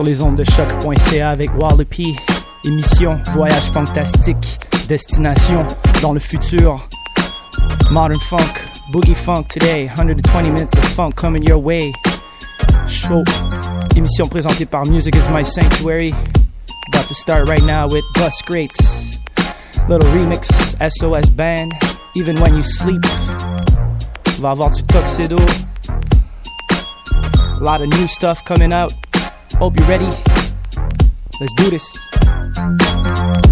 Sur les ondes de CHOQ.ca avec Wallopy. Émission Voyage fantastique. Destination dans le futur. Modern funk, boogie funk today. 120 minutes of funk coming your way. Show. Émission présentée par Music is My Sanctuary. About to start right now with Bus Greats. Little remix, SOS Band. Even when you sleep. Va avoir du Tuxedo. A lot of new stuff coming out. Hope you're ready. Let's do this.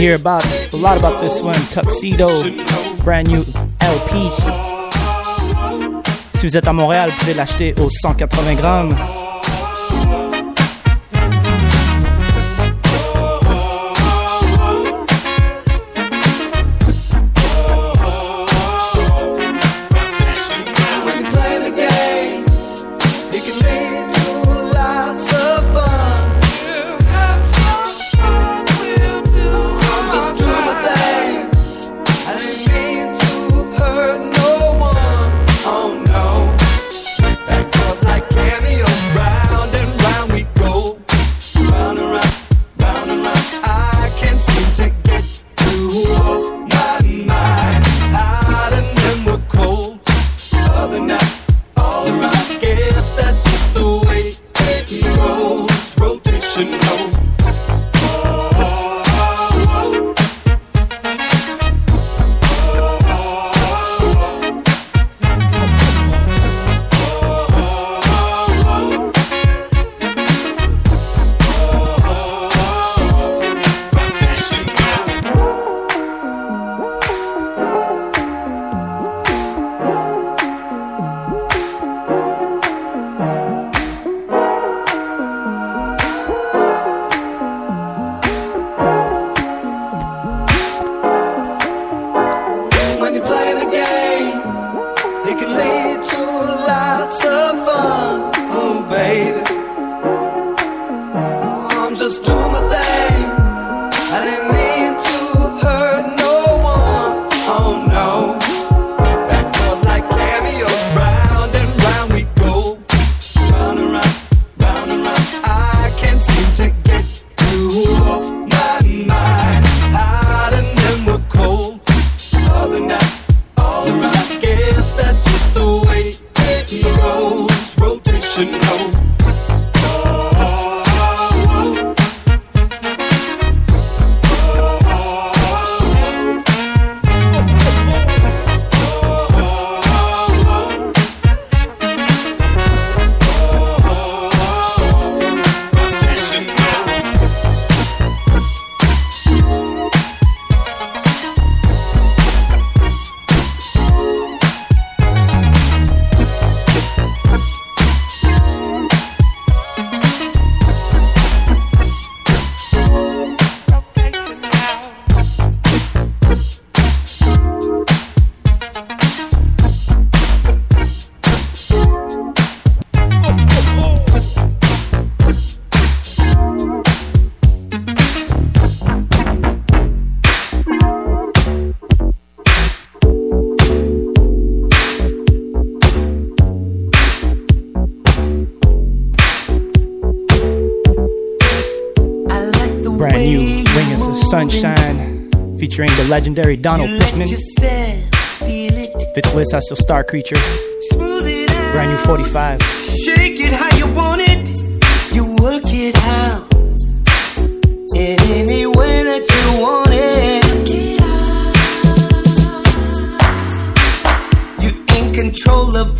Hear about a lot about this one, Tuxedo, brand new LP. Si vous êtes à Montréal, vous pouvez l'acheter aux 180 grammes. Legendary Donald Pickman. Fait trouver ça sur Star Creature. Brand new 45. Shake it how you want it. You work it out. In any way that you want it. You in control of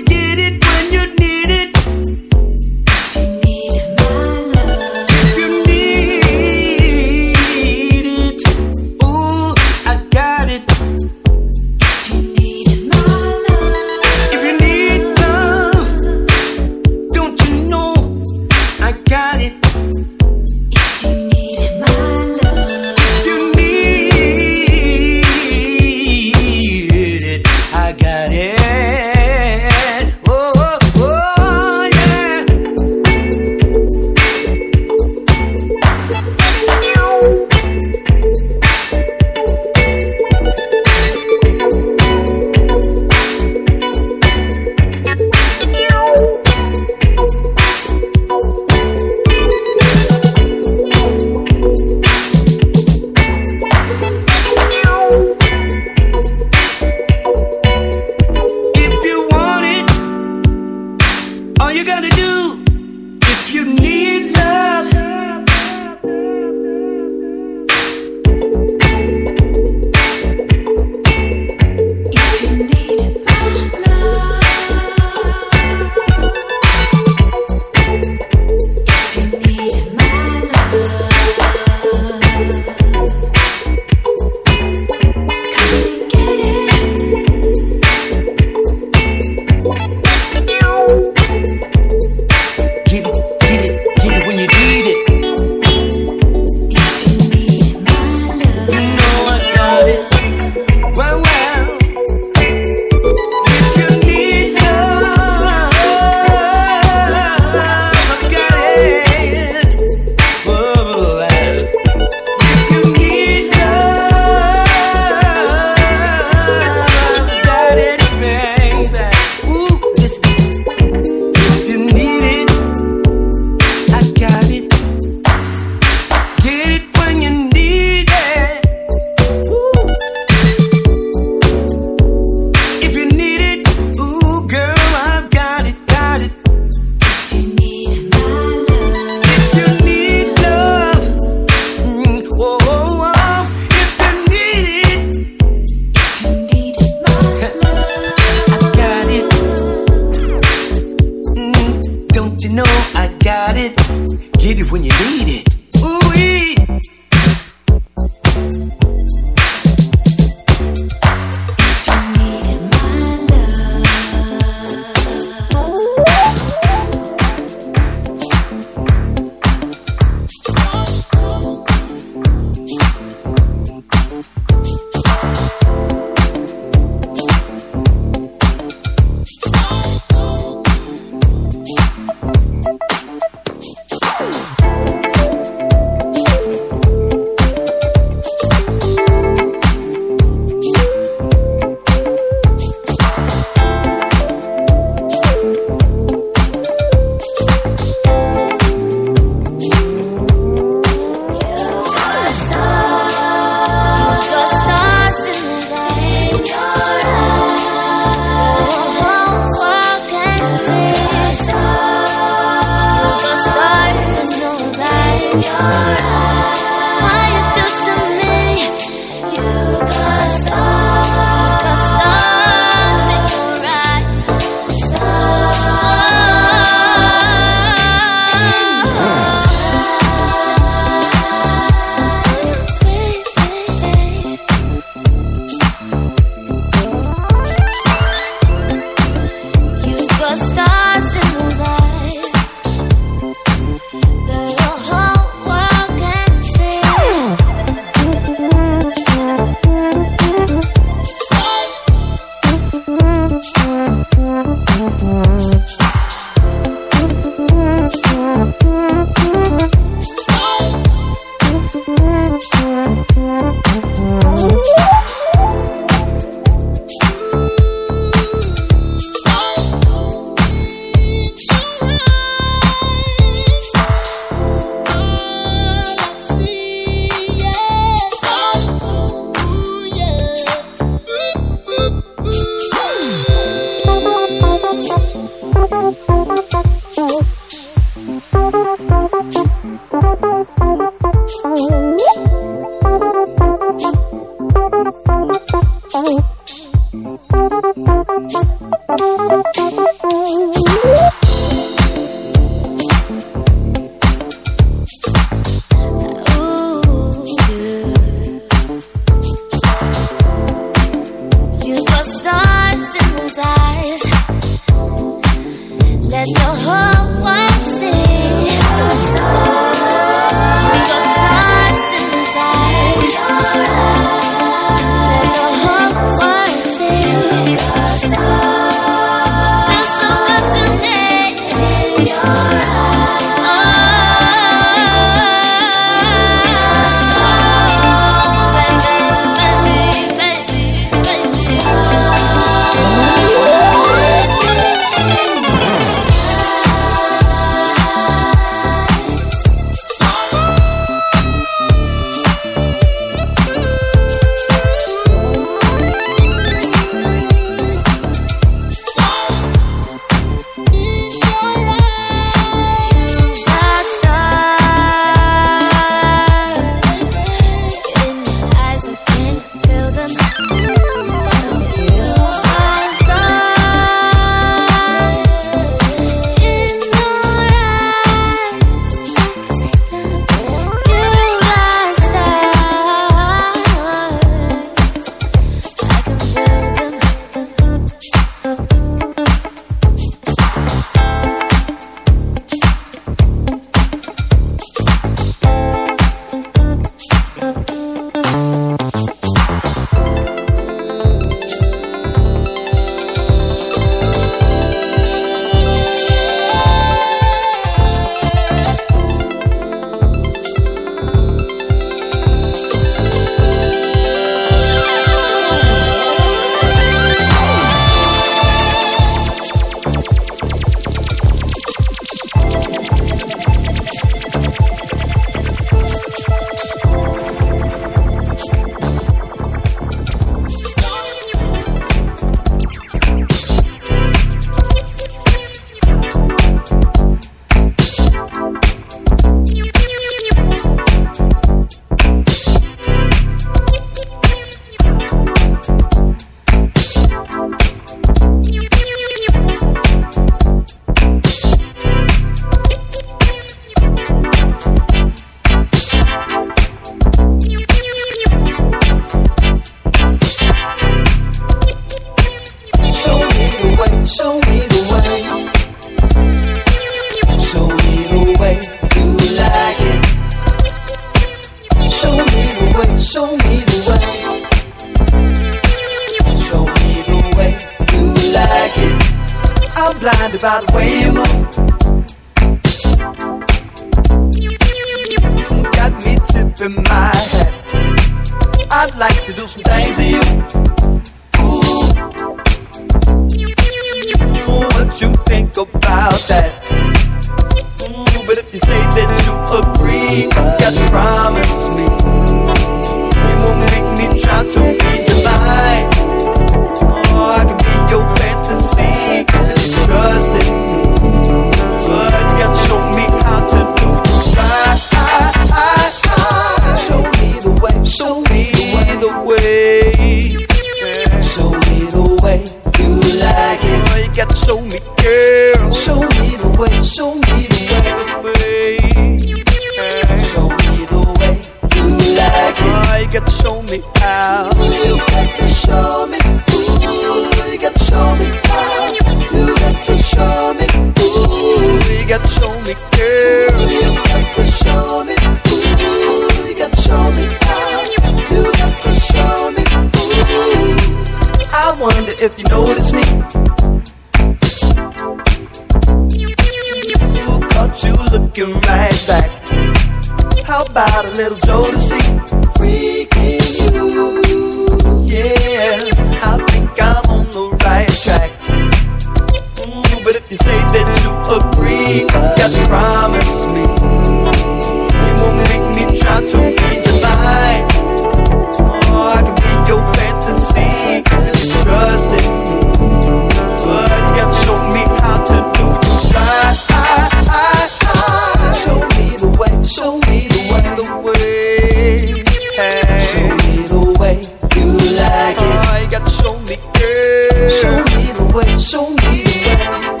show me, girl.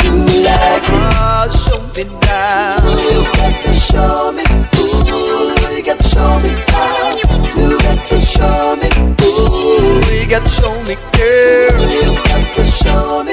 You like it. Show me now. You got to show me.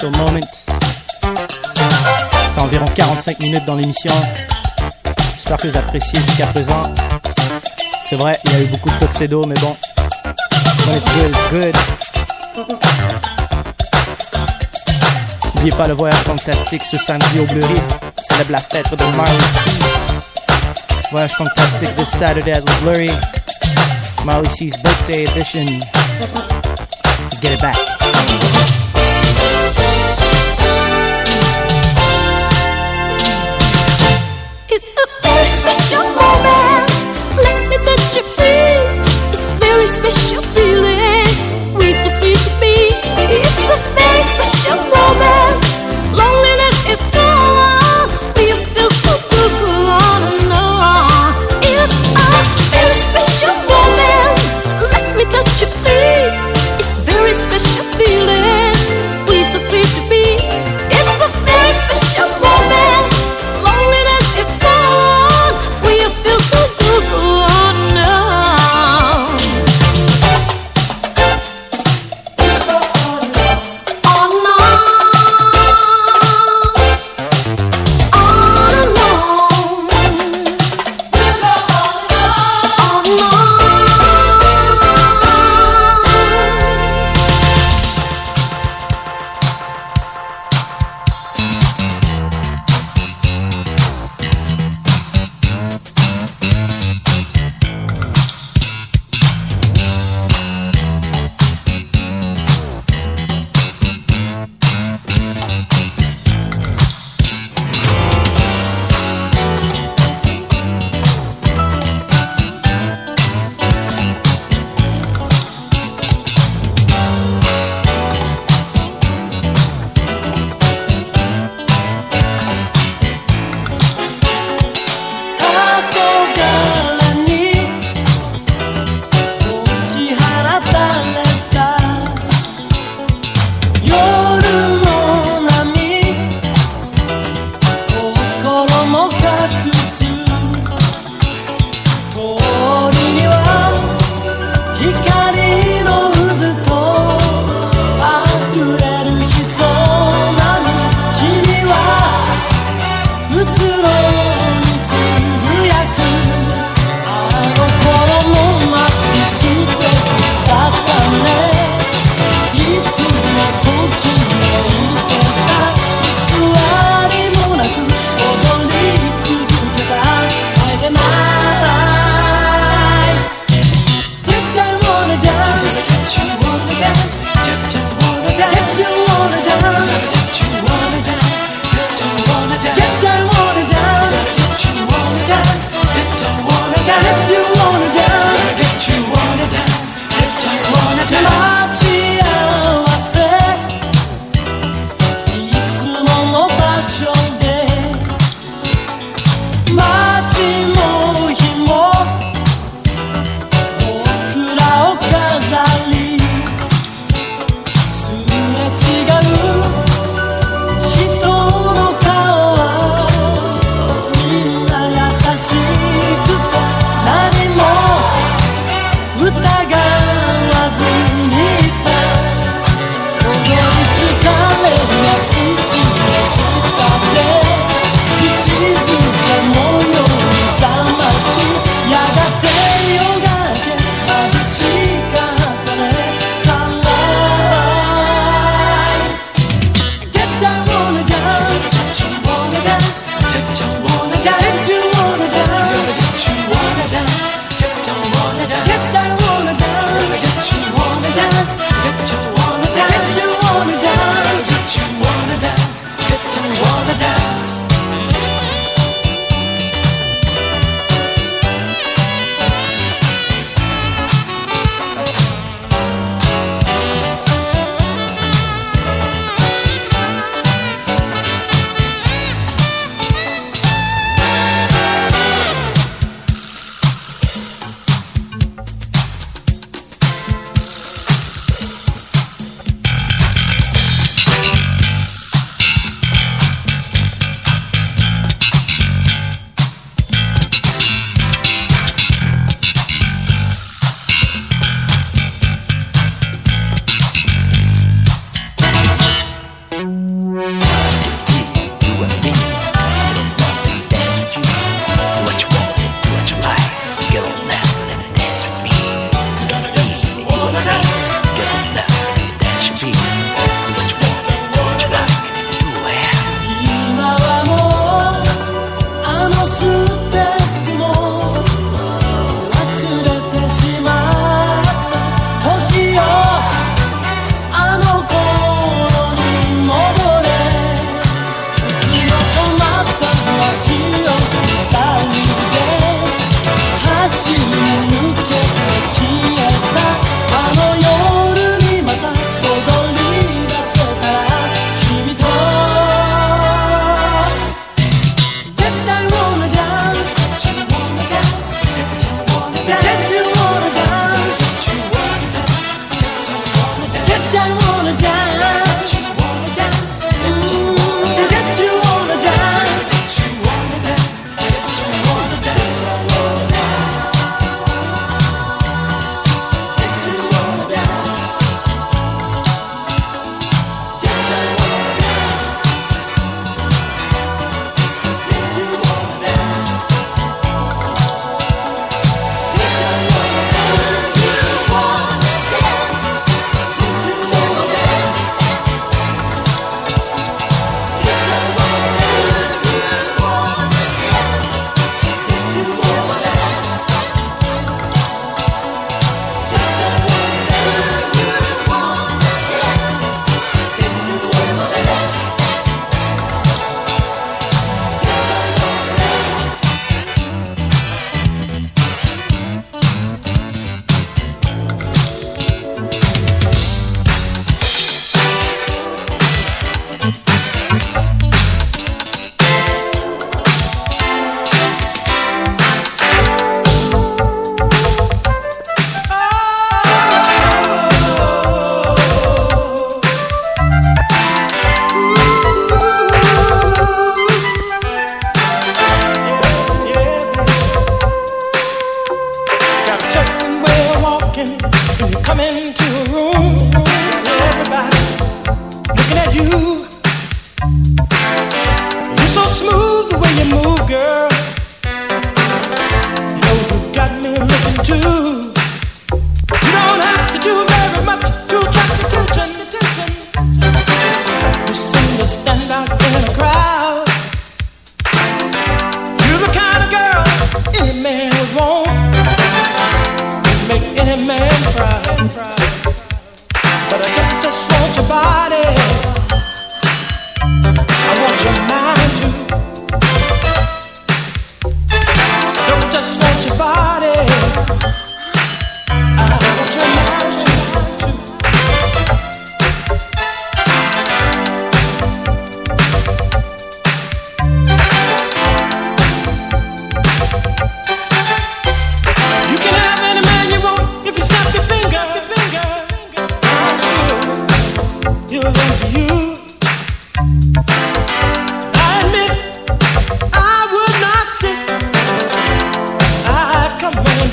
Special moment. C'est environ 45 minutes dans l'émission. J'espère que vous appréciez jusqu'à présent. C'est vrai, il y a eu beaucoup de tuxedo, mais bon. When good, it's good. N'oubliez pas le voyage fantastique ce samedi au Bleury. Célèbre la fête de Marley C. Voyage fantastique this Saturday at the Blurry. Molly C's birthday edition. Let's get it back.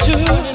Boy,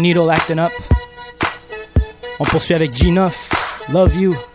needle acting up. On poursuit avec G9. Love you.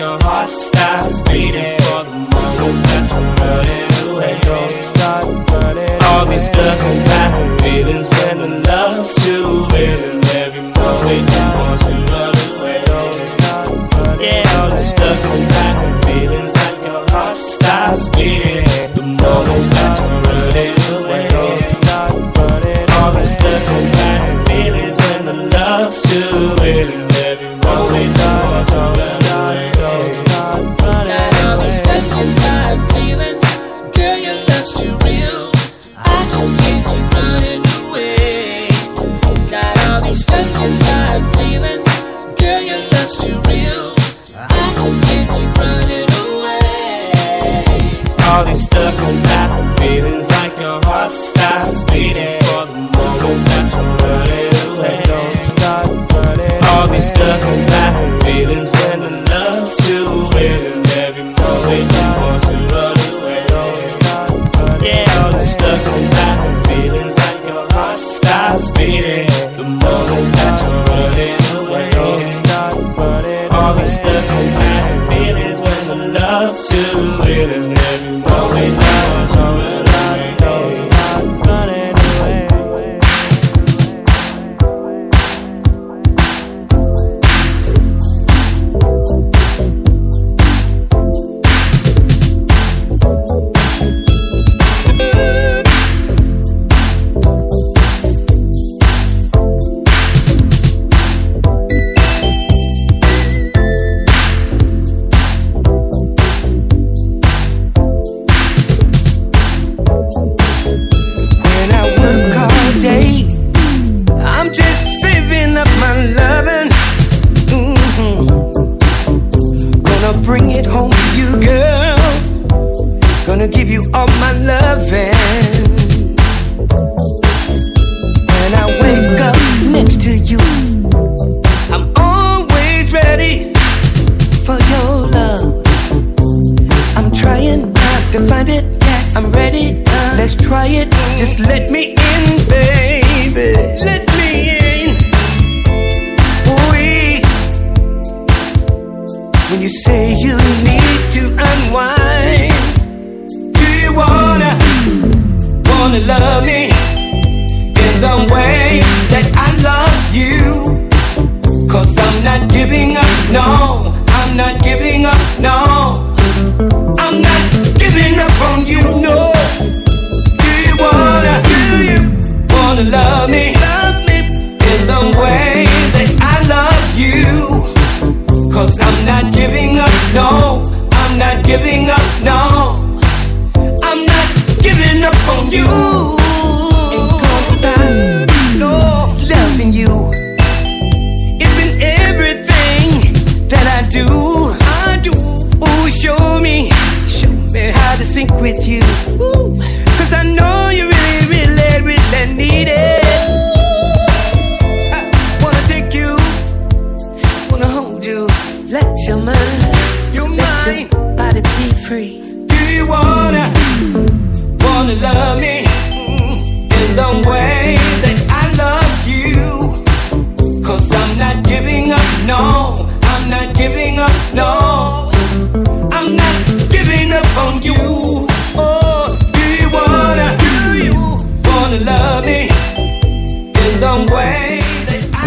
your heart stops beating for the moment that you're running away. All these stuck inside feelings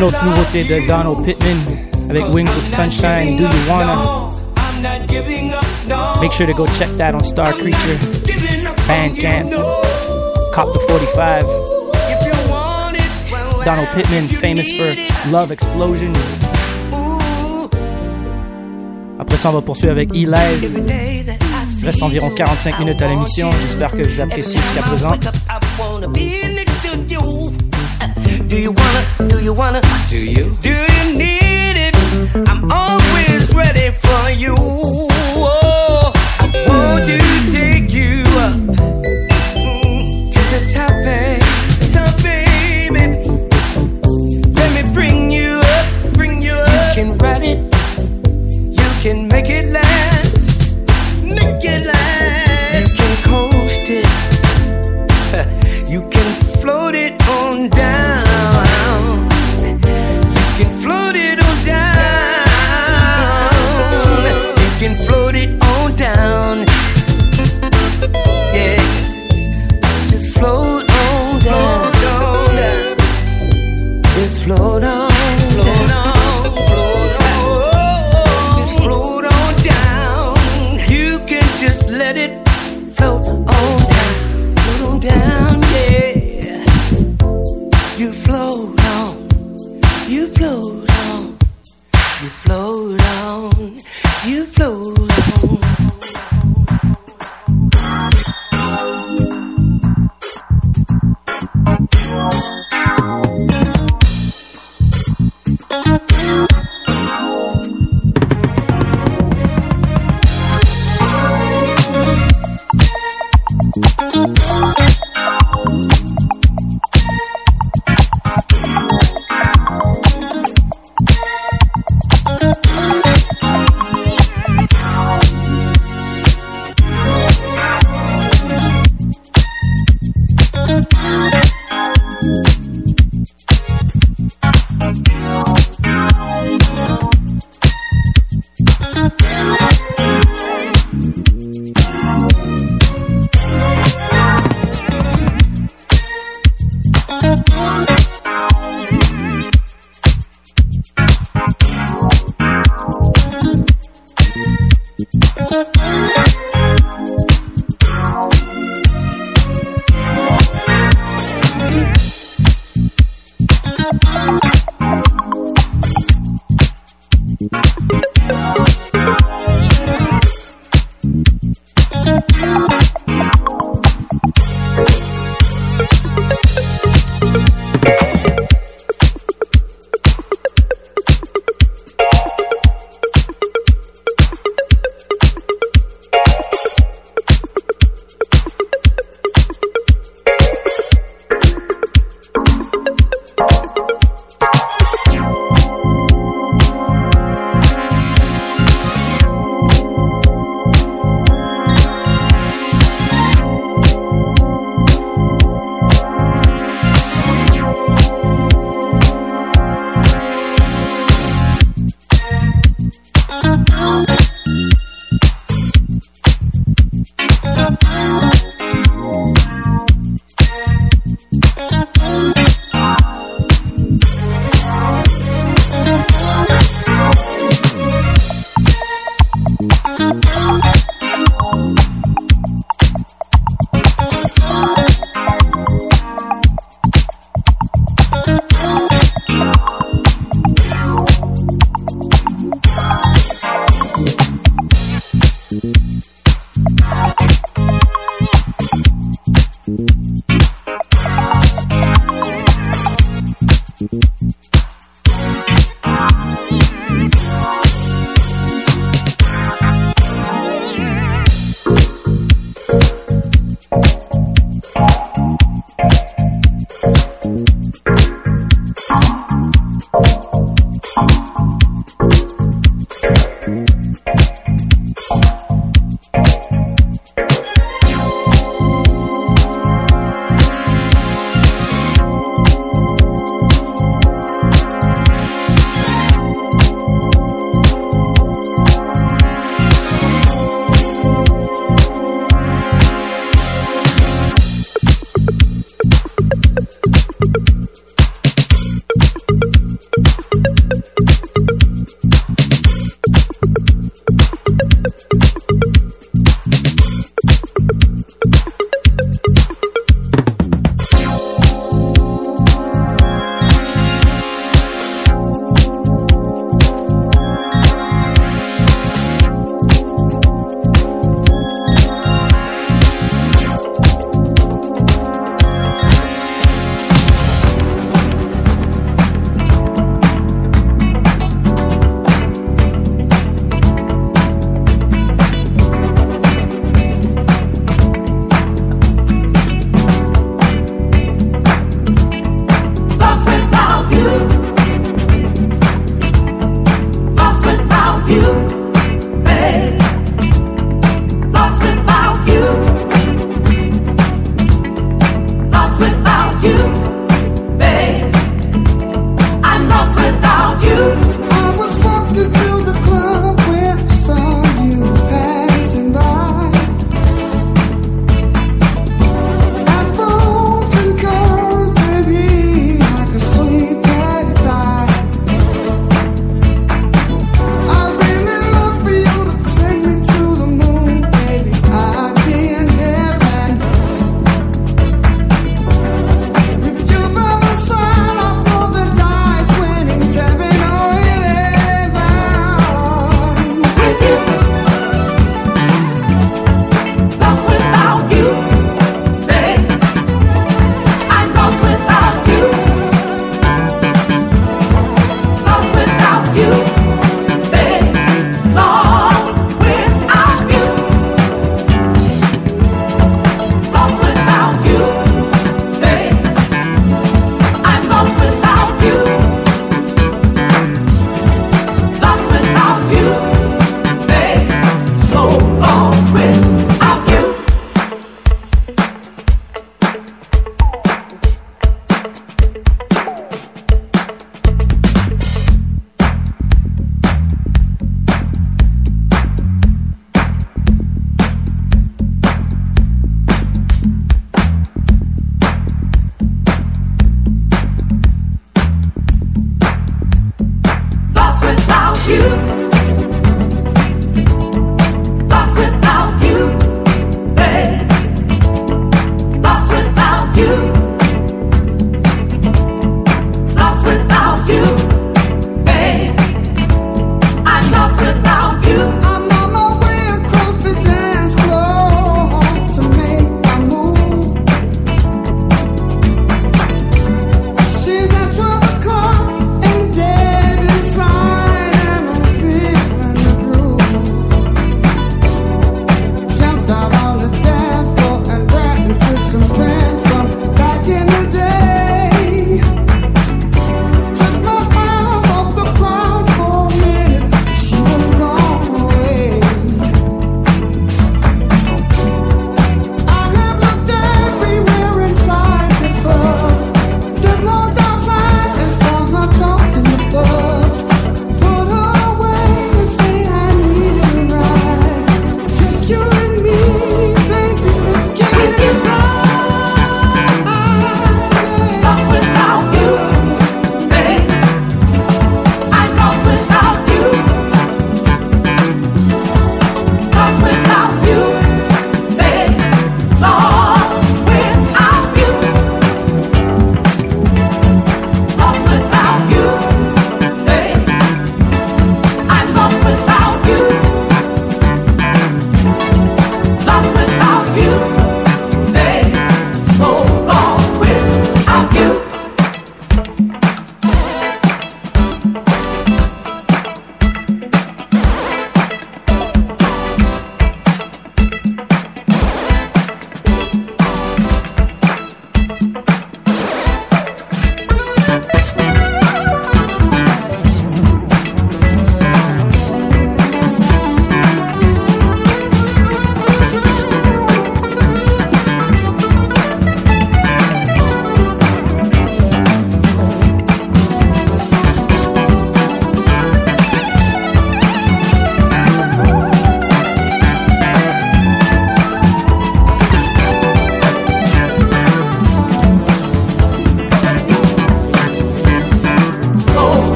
Une autre nouveauté de Donald Pittman avec Wings of Sunshine, Do You Wanna? Make sure to go check that on Star Creature, Bandcamp, Cop the 45. Donald Pittman, famous for Love Explosion. Après ça, on va poursuivre avec E-Live. Il reste environ 45 minutes à l'émission. J'espère que vous appréciez jusqu'à présent. Do you wanna? Do you wanna? Do you? Do you need it? I'm always ready for you. Oh, won't you take you up.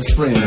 Best friend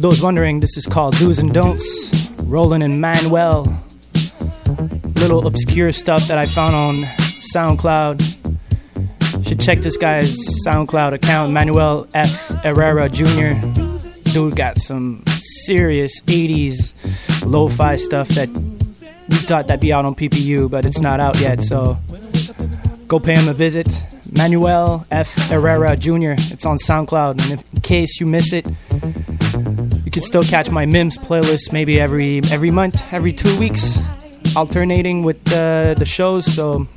For those wondering, this is called Do's and Don'ts. Roland and Manuel. Little obscure stuff that I found on SoundCloud. Should check this guy's SoundCloud account, Manuel F. Herrera Jr. dude got some serious 80s lo-fi stuff that we thought that'd be out on PPU, but it's not out yet. So go pay him a visit. Manuel F. Herrera Jr. It's on SoundCloud, and in case you miss it, you can still catch my Mims playlist maybe every every month, every two weeks, alternating with uh, the shows. So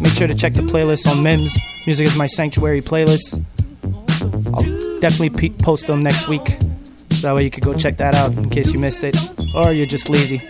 make sure to check the playlist on Mims. Music is my sanctuary playlist. I'll definitely post them next week, so that way you could go check that out in case you missed it, or you're just lazy.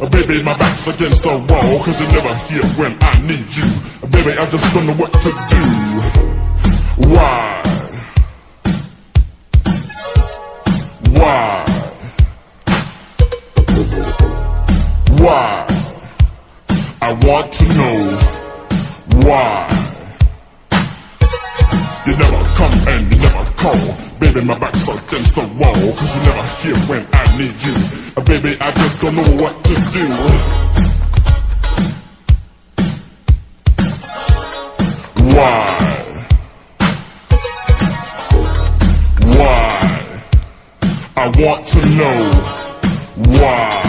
Uh, baby, my back's against the wall, cause you're never here when I need you. Uh, baby, I just don't know what to do. Why? Why? Why? I want to know. baby, my back's against the wall Cause you never here when I need you uh, Baby, I just don't know what to do Why? Why? I want to know why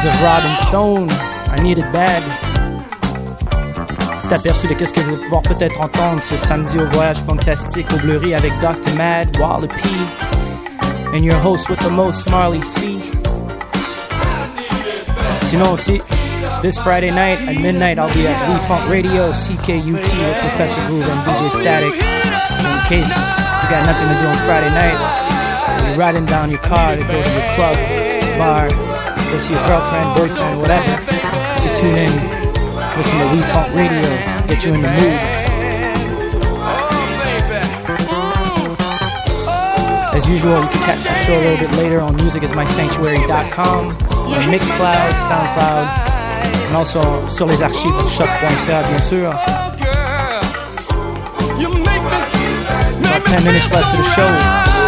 Sons of Robin Stone, I Need It Bad. Petit aperçu de qu'est-ce que vous allez pouvoir peut-être entendre ce samedi au voyage fantastique au Bleury avec Dr. Mad, Wally P, and your host with the most, Marley C. Sinon aussi, this Friday night at midnight, I'll be at We Funk Radio, CKUT with Professor Groove and DJ Static. In case you got nothing to do on Friday night, you're riding down your car to go to the club, bar, see your girlfriend, boyfriend, whatever. You tune in, listen to We Funk Radio, get you in the mood. As usual, you can catch the show a little bit later on musicismysanctuary.com, on Mixcloud, Soundcloud, and also sur les archives du CHOQ.ca, bien sûr. About 10 minutes left to the show.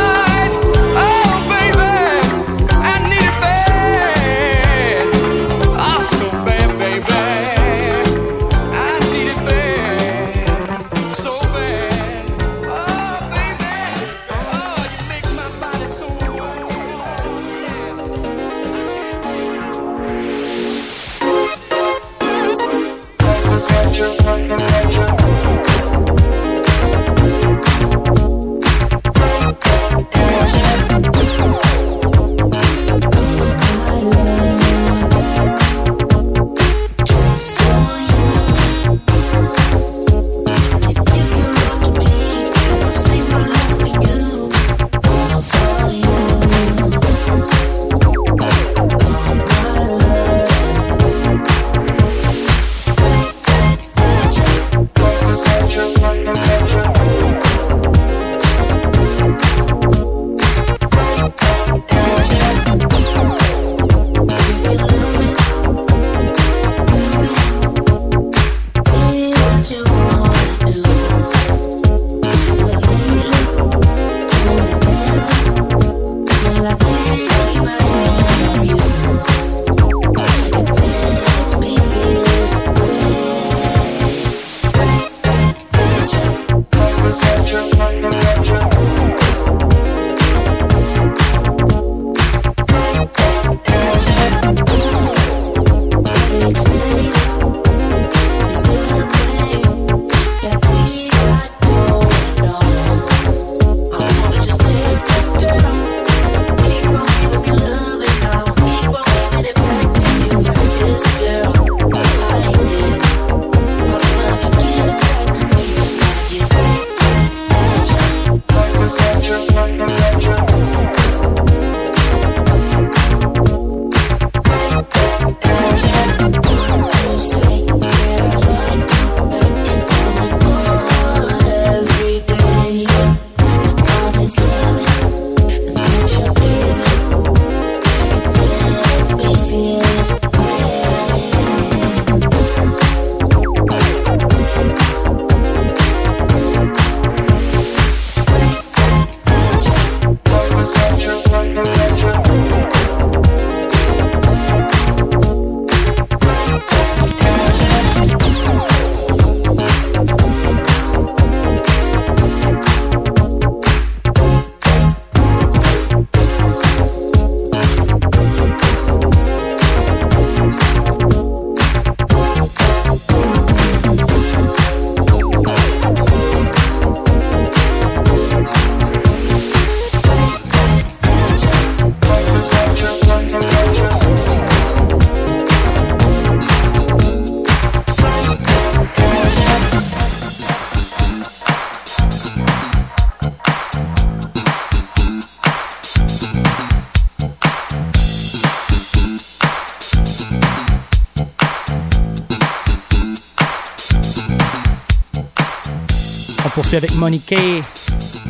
Poursuit avec Monique,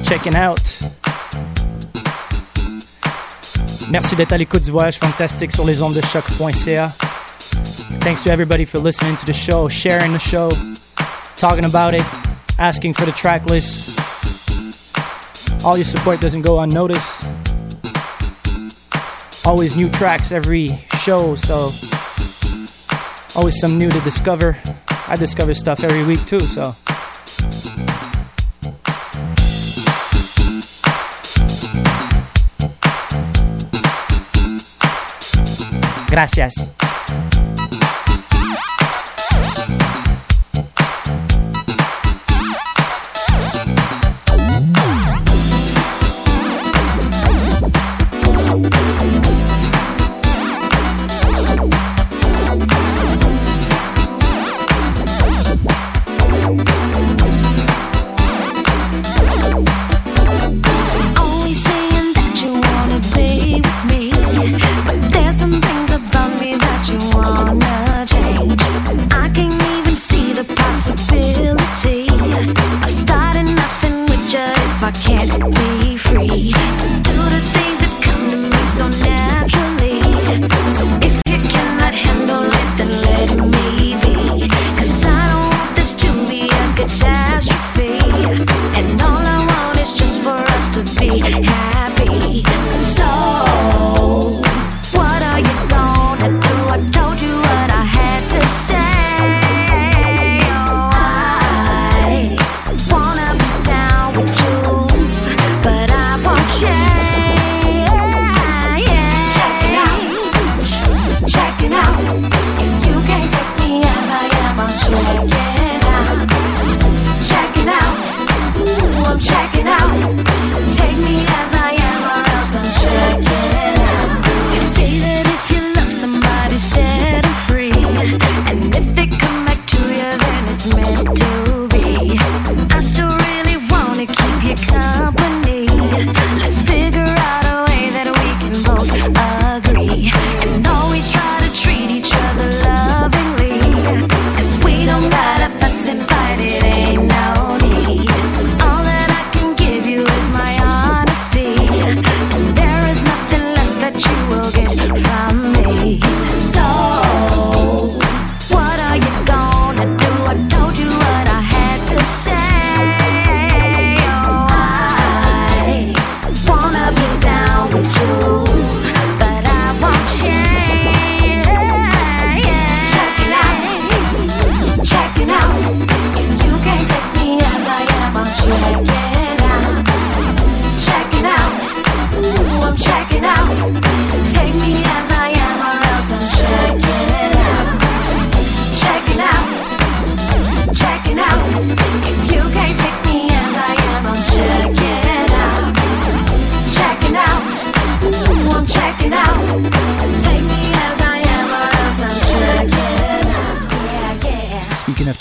checking out. Merci d'être à l'écoute du voyage fantastique sur les ondes de CHOQ.ca. Thanks to everybody for listening to the show, sharing the show, talking about it, asking for the track list. all your support doesn't go unnoticed. Always new tracks every show, so always some new to discover. I discover stuff every week too, so. Gracias.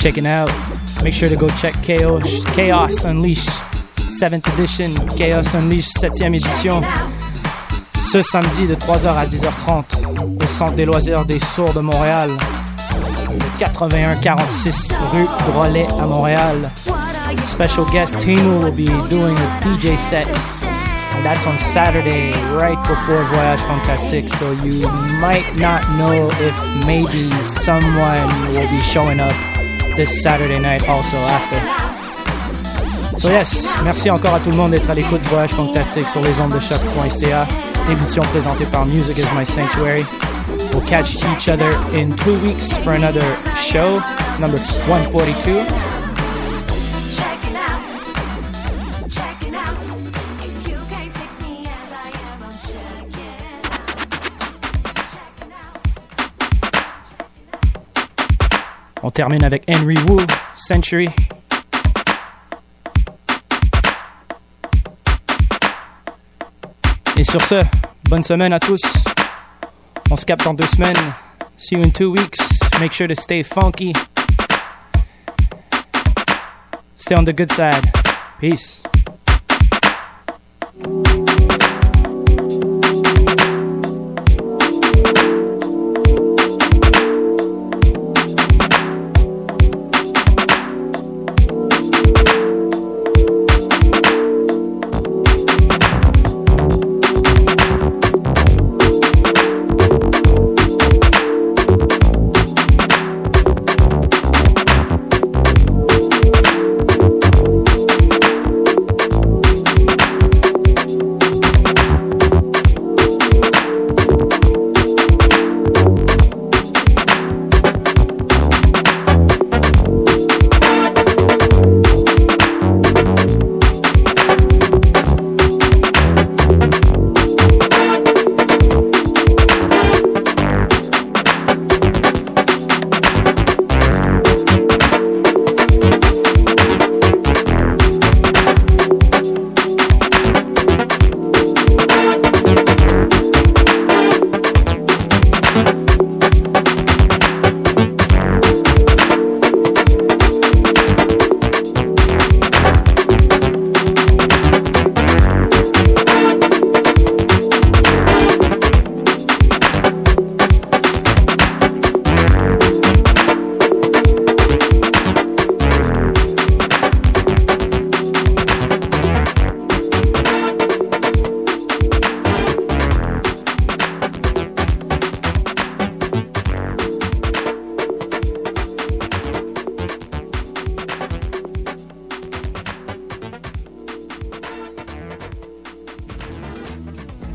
Checking out. Make sure to go check Chaos, Unleashed 7th edition, Chaos Unleashed 7e édition. Ce samedi de 3h à 10h30 au Centre des loisirs des sourds de Montréal. C'est le 8146 rue Drolet à Montréal. Special guest Timo will be doing a DJ set. And that's on Saturday, right before Voyage Fantastique. So you might not know if maybe someone will be showing up this Saturday night also after. So yes, merci encore à tout le monde d'être à l'écoute du Voyage Fantastique sur les ondes de CHOQ.ca. Émission présentée par Music is My Sanctuary. We'll catch each other in two weeks for another show, number 142. On termine avec Henry Wu, Century. Et sur ce, bonne semaine à tous. On se capte dans deux semaines. See you in two weeks. Make sure to stay funky. Stay on the good side. Peace.